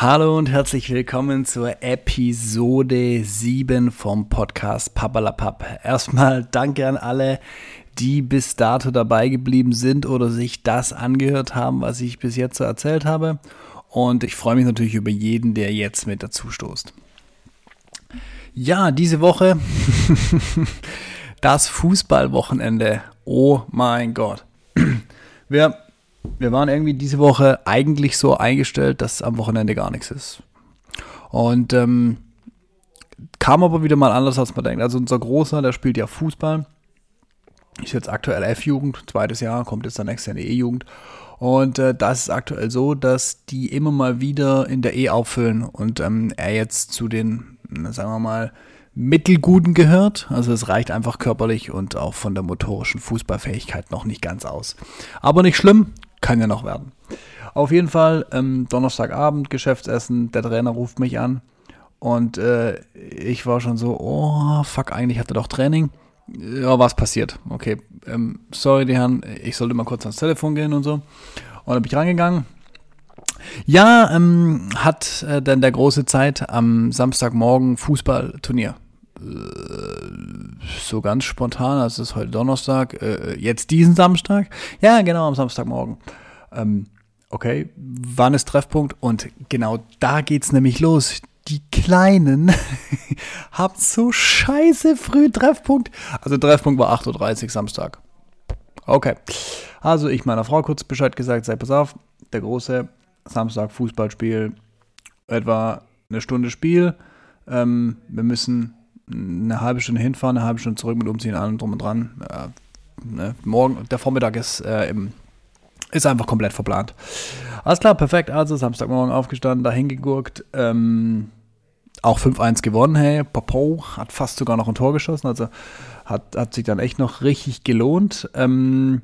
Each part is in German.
Hallo und herzlich willkommen zur Episode 7 vom Podcast Pappalapapp. Erstmal danke an alle, die bis dato dabei geblieben sind oder sich das angehört haben, was ich bis jetzt so erzählt habe. Und ich freue mich natürlich über jeden, der jetzt mit dazu stoßt. Ja, diese Woche das Fußballwochenende. Oh mein Gott. Wir wir waren irgendwie diese Woche eigentlich so eingestellt, dass am Wochenende gar nichts ist. Und ähm, kam aber wieder mal anders, als man denkt. Also unser Großer, der spielt ja Fußball. Ist jetzt aktuell F-Jugend, zweites Jahr, kommt jetzt dann nächstes Jahr in die E-Jugend. Und äh, das ist aktuell so, dass die immer mal wieder in der E auffüllen und ähm, er jetzt zu den, sagen wir mal, Mittelguten gehört. Also es reicht einfach körperlich und auch von der motorischen Fußballfähigkeit noch nicht ganz aus. Aber nicht schlimm, kann ja noch werden. Auf jeden Fall, ähm, Donnerstagabend, Geschäftsessen, der Trainer ruft mich an und äh, ich war schon so, oh, fuck, eigentlich hatte doch Training. Ja, was passiert? Okay, ähm, sorry, die Herren, ich sollte mal kurz ans Telefon gehen und so. Und dann bin ich rangegangen. Ja, ähm, hat äh, denn der große Zeit am Samstagmorgen Fußballturnier. Äh, so ganz spontan, es ist heute Donnerstag, äh, jetzt diesen Samstag? Ja, genau, am Samstagmorgen. Ähm, okay, wann ist Treffpunkt? Und genau da geht's nämlich los. Die Kleinen haben so scheiße früh Treffpunkt. Also Treffpunkt war 8.30 Uhr Samstag. Okay. Also ich meiner Frau kurz Bescheid gesagt, sei pass auf, der große Samstag Fußballspiel, etwa eine Stunde Spiel. Ähm, wir müssen eine halbe Stunde hinfahren, eine halbe Stunde zurück mit Umziehen, allem drum und dran. Äh, ne? Morgen, der Vormittag ist, äh, im, ist einfach komplett verplant. Alles klar, perfekt. Also Samstagmorgen aufgestanden, dahin gegurkt. Ähm, auch 5-1 gewonnen, hey. Popo hat fast sogar noch ein Tor geschossen, also hat, hat sich dann echt noch richtig gelohnt. Ähm,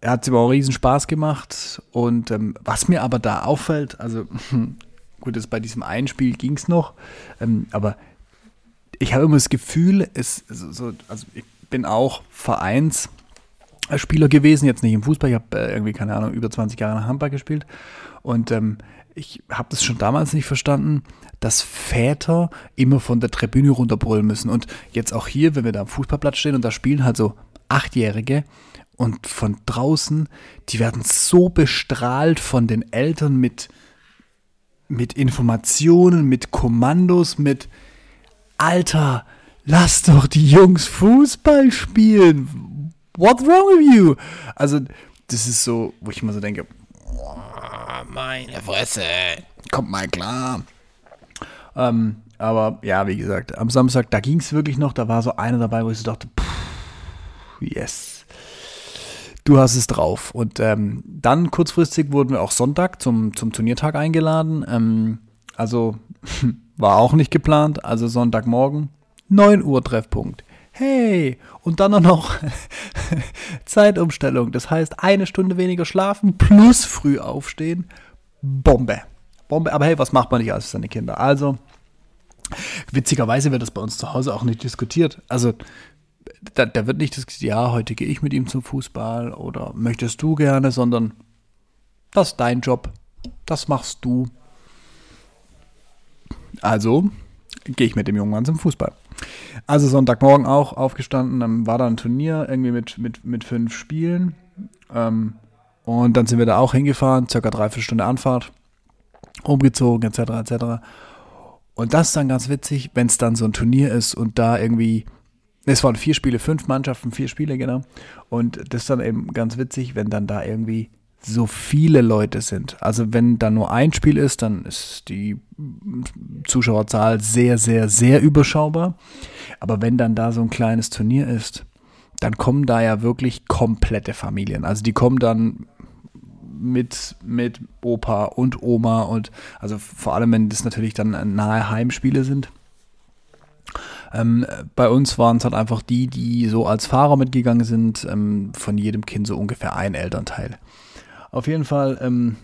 er hat sich aber auch riesen Spaß gemacht. Und ähm, was mir aber da auffällt, also gut, jetzt bei diesem einen Spiel ging es noch, ähm, aber ich habe immer das Gefühl, es, so, also ich bin auch Vereinsspieler gewesen, jetzt nicht im Fußball, ich habe äh, irgendwie, keine Ahnung, über 20 Jahre nach Handball gespielt. Und ähm, ich habe das schon damals nicht verstanden, dass Väter immer von der Tribüne runterbrüllen müssen. Und jetzt auch hier, wenn wir da am Fußballplatz stehen und da spielen halt so Achtjährige und von draußen, die werden so bestrahlt von den Eltern mit, mit Informationen, mit Kommandos, mit Alter, lass doch die Jungs Fußball spielen. What's wrong with you? Also, das ist so, wo ich immer so denke, meine Fresse, kommt mal klar. Ähm, aber ja, wie gesagt, am Samstag, da ging es wirklich noch, da war so einer dabei, wo ich so dachte, pff, yes, du hast es drauf. Und ähm, dann kurzfristig wurden wir auch Sonntag zum, zum Turniertag eingeladen. Ähm, also War auch nicht geplant, also Sonntagmorgen, 9 Uhr Treffpunkt. Hey, und dann noch Zeitumstellung. Das heißt, eine Stunde weniger schlafen plus früh aufstehen. Bombe. Bombe. Aber hey, was macht man nicht als seine Kinder? Also, witzigerweise wird das bei uns zu Hause auch nicht diskutiert. Also, da, da wird nicht diskutiert, ja, heute gehe ich mit ihm zum Fußball oder möchtest du gerne, sondern das ist dein Job. Das machst du. Also gehe ich mit dem jungen Mann zum Fußball. Also Sonntagmorgen auch aufgestanden, dann war da ein Turnier irgendwie mit, mit, mit fünf Spielen. Ähm, und dann sind wir da auch hingefahren, circa dreiviertel Stunde Anfahrt, umgezogen etc. etc. Und das ist dann ganz witzig, wenn es dann so ein Turnier ist und da irgendwie, es waren vier Spiele, fünf Mannschaften, vier Spiele genau. Und das ist dann eben ganz witzig, wenn dann da irgendwie so viele Leute sind. Also wenn da nur ein Spiel ist, dann ist die Zuschauerzahl sehr, sehr, sehr überschaubar. Aber wenn dann da so ein kleines Turnier ist, dann kommen da ja wirklich komplette Familien. Also die kommen dann mit, mit Opa und Oma und also vor allem, wenn das natürlich dann nahe Heimspiele sind. Ähm, bei uns waren es halt einfach die, die so als Fahrer mitgegangen sind, ähm, von jedem Kind so ungefähr ein Elternteil. Auf jeden Fall, ähm,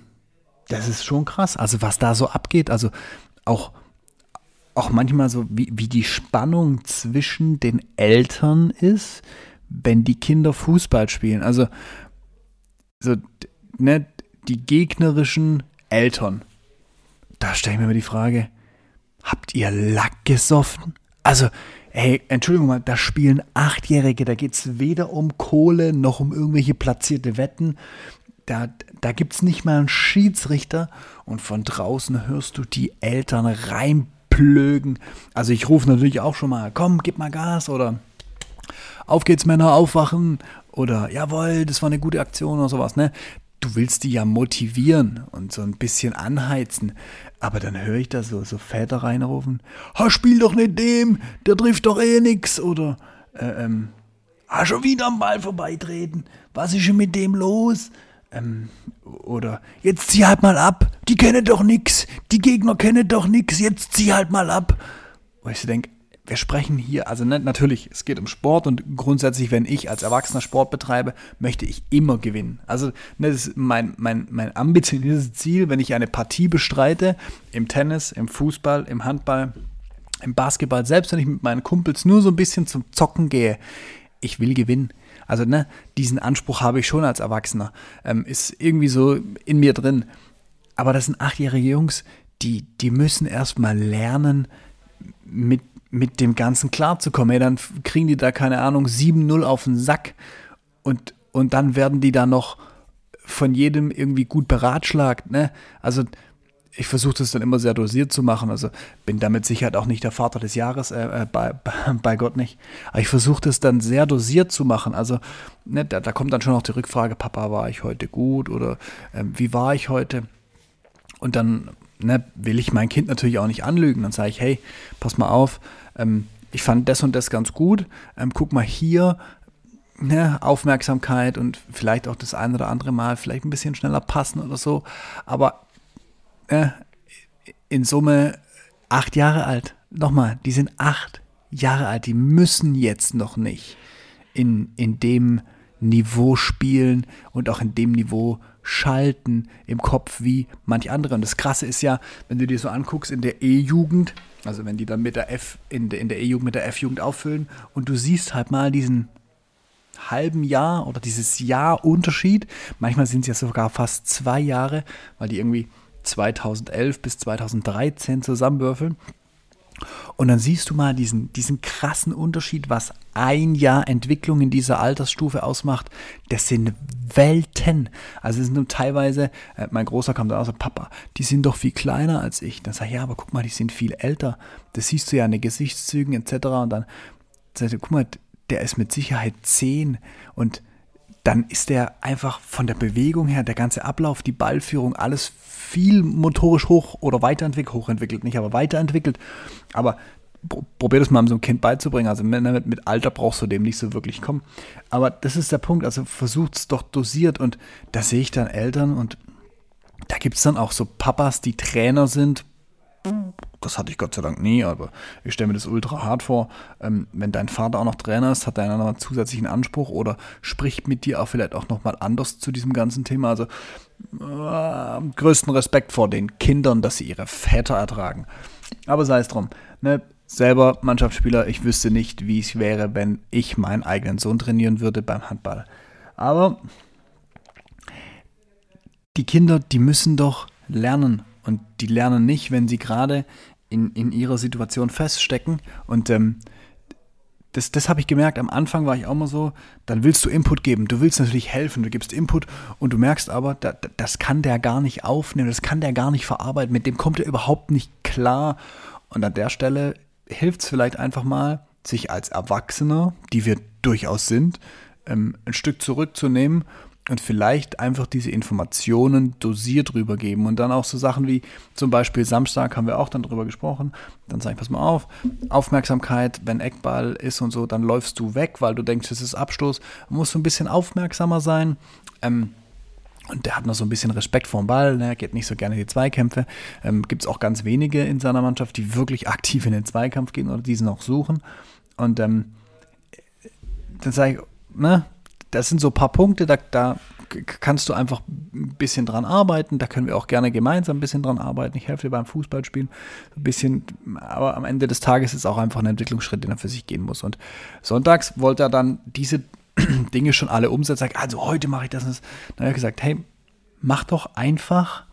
das ist schon krass. Also was da so abgeht, also auch, auch manchmal so, wie, wie die Spannung zwischen den Eltern ist, wenn die Kinder Fußball spielen. Also so, ne, die gegnerischen Eltern, da stelle ich mir immer die Frage, habt ihr Lack gesoffen? Also, ey, Entschuldigung mal, da spielen Achtjährige, da geht es weder um Kohle noch um irgendwelche platzierte Wetten. Da, da gibt es nicht mal einen Schiedsrichter und von draußen hörst du die Eltern reinplögen. Also ich rufe natürlich auch schon mal, komm, gib mal Gas oder auf geht's Männer, aufwachen oder jawohl, das war eine gute Aktion oder sowas, ne? Du willst die ja motivieren und so ein bisschen anheizen. Aber dann höre ich da so, so Väter reinrufen, ha, spiel doch nicht dem, der trifft doch eh nix. Oder, äh, ähm, ha, schon wieder am Ball vorbeitreten, was ist denn mit dem los? Ähm, oder, jetzt zieh halt mal ab, die kennen doch nix, die Gegner kennen doch nix, jetzt zieh halt mal ab. Und ich denke, wir sprechen hier, also ne, natürlich, es geht um Sport und grundsätzlich, wenn ich als Erwachsener Sport betreibe, möchte ich immer gewinnen. Also ne, das ist mein, mein, mein ambitioniertes Ziel, wenn ich eine Partie bestreite, im Tennis, im Fußball, im Handball, im Basketball, selbst wenn ich mit meinen Kumpels nur so ein bisschen zum Zocken gehe, ich will gewinnen. Also ne, diesen Anspruch habe ich schon als Erwachsener, ähm, ist irgendwie so in mir drin. Aber das sind achtjährige Jungs, die, die müssen erstmal lernen, mit mit dem Ganzen klarzukommen. Ey, dann kriegen die da, keine Ahnung, 7-0 auf den Sack und, und dann werden die da noch von jedem irgendwie gut beratschlagt. Ne? Also ich versuche das dann immer sehr dosiert zu machen. Also bin damit sicher auch nicht der Vater des Jahres, äh, äh bei, bei Gott nicht. Aber ich versuche das dann sehr dosiert zu machen. Also ne, da, da, kommt dann schon noch die Rückfrage, Papa, war ich heute gut oder äh, wie war ich heute? Und dann ne, will ich mein Kind natürlich auch nicht anlügen. Dann sage ich, hey, pass mal auf, ähm, ich fand das und das ganz gut. Ähm, guck mal hier, ne, Aufmerksamkeit und vielleicht auch das ein oder andere Mal vielleicht ein bisschen schneller passen oder so. Aber äh, in Summe acht Jahre alt. Nochmal, die sind acht Jahre alt. Die müssen jetzt noch nicht in, in dem Niveau spielen und auch in dem Niveau schalten im Kopf wie manch andere. Und das Krasse ist ja, wenn du dir so anguckst in der E-Jugend, also wenn die dann mit der F, in der, in der E-Jugend mit der F-Jugend auffüllen und du siehst halt mal diesen halben Jahr oder dieses Jahr Unterschied. Manchmal sind es ja sogar fast zwei Jahre, weil die irgendwie 2011 bis 2013 zusammenwürfeln. Und dann siehst du mal diesen, diesen krassen Unterschied, was ein Jahr Entwicklung in dieser Altersstufe ausmacht. Das sind Welten. Also es sind teilweise, äh, mein Großer kam dann aus, Papa, die sind doch viel kleiner als ich. Dann sag ich, ja, aber guck mal, die sind viel älter. Das siehst du ja an den Gesichtszügen etc. Und dann sag ich, guck mal, der ist mit Sicherheit zehn und dann ist der einfach von der Bewegung her, der ganze Ablauf, die Ballführung, alles viel motorisch hoch oder weiterentwickelt, hochentwickelt nicht, aber weiterentwickelt. Aber probier das mal so einem Kind beizubringen. Also mit, mit Alter brauchst du dem nicht so wirklich kommen. Aber das ist der Punkt. Also versucht es doch dosiert. Und da sehe ich dann Eltern und da gibt es dann auch so Papas, die Trainer sind. Das hatte ich Gott sei Dank nie, aber ich stelle mir das ultra hart vor. Ähm, wenn dein Vater auch noch Trainer ist, hat er einen zusätzlichen Anspruch oder spricht mit dir auch vielleicht auch nochmal anders zu diesem ganzen Thema. Also äh, größten Respekt vor den Kindern, dass sie ihre Väter ertragen. Aber sei es drum. Ne? Selber Mannschaftsspieler, ich wüsste nicht, wie es wäre, wenn ich meinen eigenen Sohn trainieren würde beim Handball. Aber die Kinder, die müssen doch lernen. Und die lernen nicht, wenn sie gerade in, in ihrer Situation feststecken. Und ähm, das, das habe ich gemerkt. Am Anfang war ich auch mal so, dann willst du Input geben. Du willst natürlich helfen, du gibst Input und du merkst aber, da, das kann der gar nicht aufnehmen, das kann der gar nicht verarbeiten, mit dem kommt er überhaupt nicht klar. Und an der Stelle hilft es vielleicht einfach mal, sich als Erwachsener, die wir durchaus sind, ähm, ein Stück zurückzunehmen und vielleicht einfach diese Informationen dosiert rübergeben und dann auch so Sachen wie zum Beispiel Samstag haben wir auch dann drüber gesprochen. Dann sage ich, pass mal auf, Aufmerksamkeit, wenn Eckball ist und so, dann läufst du weg, weil du denkst, es ist Abstoß. Man muss so ein bisschen aufmerksamer sein. Ähm, und der hat noch so ein bisschen Respekt vor dem Ball, ne? geht nicht so gerne in die Zweikämpfe. Ähm, Gibt es auch ganz wenige in seiner Mannschaft, die wirklich aktiv in den Zweikampf gehen oder diesen auch suchen. Und ähm, dann sage ich, ne, das sind so ein paar Punkte, da, da kannst du einfach ein bisschen dran arbeiten. Da können wir auch gerne gemeinsam ein bisschen dran arbeiten. Ich helfe dir beim Fußballspielen ein bisschen, aber am Ende des Tages ist auch einfach ein Entwicklungsschritt, den er für sich gehen muss. Und sonntags wollte er dann diese Dinge schon alle umsetzen. Sagt, also heute mache ich das. Dann habe ich gesagt, hey, mach doch einfach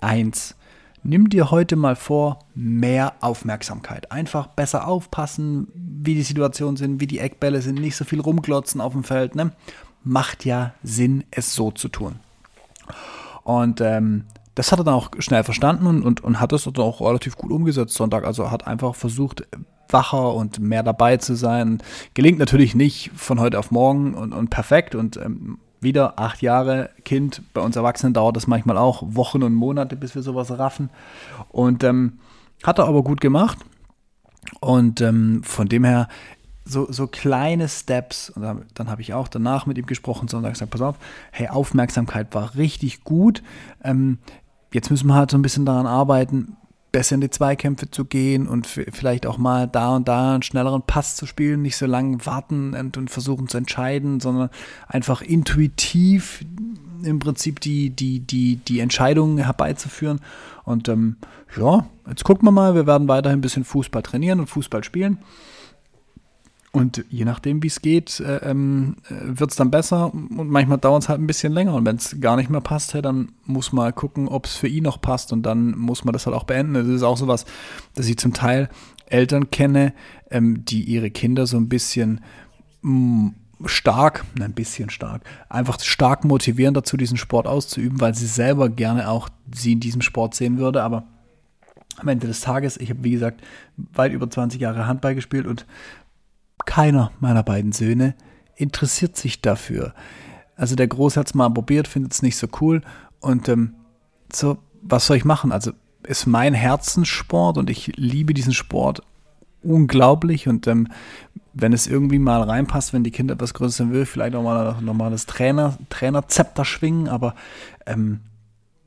eins. nimm dir heute mal vor, mehr Aufmerksamkeit. Einfach besser aufpassen, wie die Situationen sind, wie die Eckbälle sind, nicht so viel rumglotzen auf dem Feld. Ne? Macht ja Sinn, es so zu tun. Und ähm, das hat er dann auch schnell verstanden und, und, und hat das dann auch relativ gut umgesetzt Sonntag. Also hat einfach versucht, wacher und mehr dabei zu sein. Gelingt natürlich nicht von heute auf morgen und, und perfekt und ähm, wieder acht Jahre Kind. Bei uns Erwachsenen dauert das manchmal auch Wochen und Monate, bis wir sowas raffen. Und ähm, hat er aber gut gemacht. Und ähm, von dem her so, so kleine Steps, und dann, dann habe ich auch danach mit ihm gesprochen, sondern gesagt, pass auf, hey, Aufmerksamkeit war richtig gut. Ähm, jetzt müssen wir halt so ein bisschen daran arbeiten, besser in die Zweikämpfe zu gehen und vielleicht auch mal da und da einen schnelleren Pass zu spielen, nicht so lange warten und, und versuchen zu entscheiden, sondern einfach intuitiv im Prinzip die, die, die, die Entscheidungen herbeizuführen. Und ähm, ja, jetzt gucken wir mal, wir werden weiterhin ein bisschen Fußball trainieren und Fußball spielen. Und je nachdem, wie es geht, äh, ähm, äh, wird es dann besser und manchmal dauert es halt ein bisschen länger. Und wenn es gar nicht mehr passt, hey, dann muss man gucken, ob es für ihn noch passt und dann muss man das halt auch beenden. Das ist auch sowas, dass ich zum Teil Eltern kenne, ähm, die ihre Kinder so ein bisschen mm, stark, ein bisschen stark, einfach stark motivieren dazu, diesen Sport auszuüben, weil sie selber gerne auch sie in diesem Sport sehen würde. Aber am Ende des Tages, ich habe wie gesagt weit über 20 Jahre Handball gespielt und keiner meiner beiden Söhne interessiert sich dafür. Also der Groß hat es mal probiert, findet es nicht so cool. Und ähm, so, was soll ich machen? Also ist mein Herzenssport und ich liebe diesen Sport unglaublich. Und ähm, wenn es irgendwie mal reinpasst, wenn die Kinder etwas größer sind, will vielleicht auch mal ein normales Trainer, Trainerzepter schwingen. Aber ähm,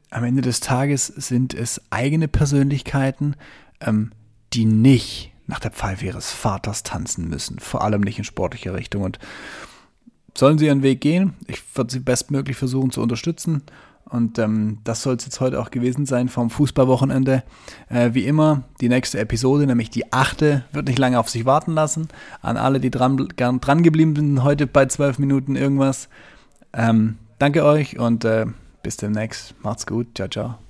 am Ende des Tages sind es eigene Persönlichkeiten, ähm, die nicht nach der Pfeife ihres Vaters tanzen müssen, vor allem nicht in sportlicher Richtung. Und sollen sie ihren Weg gehen? Ich würde sie bestmöglich versuchen zu unterstützen. Und ähm, das soll es jetzt heute auch gewesen sein vom Fußballwochenende. Äh, wie immer, die nächste Episode, nämlich die achte, wird nicht lange auf sich warten lassen. An alle, die dran, dran geblieben sind, heute bei zwölf Minuten irgendwas. Ähm, danke euch und äh, bis demnächst. Macht's gut. Ciao, ciao.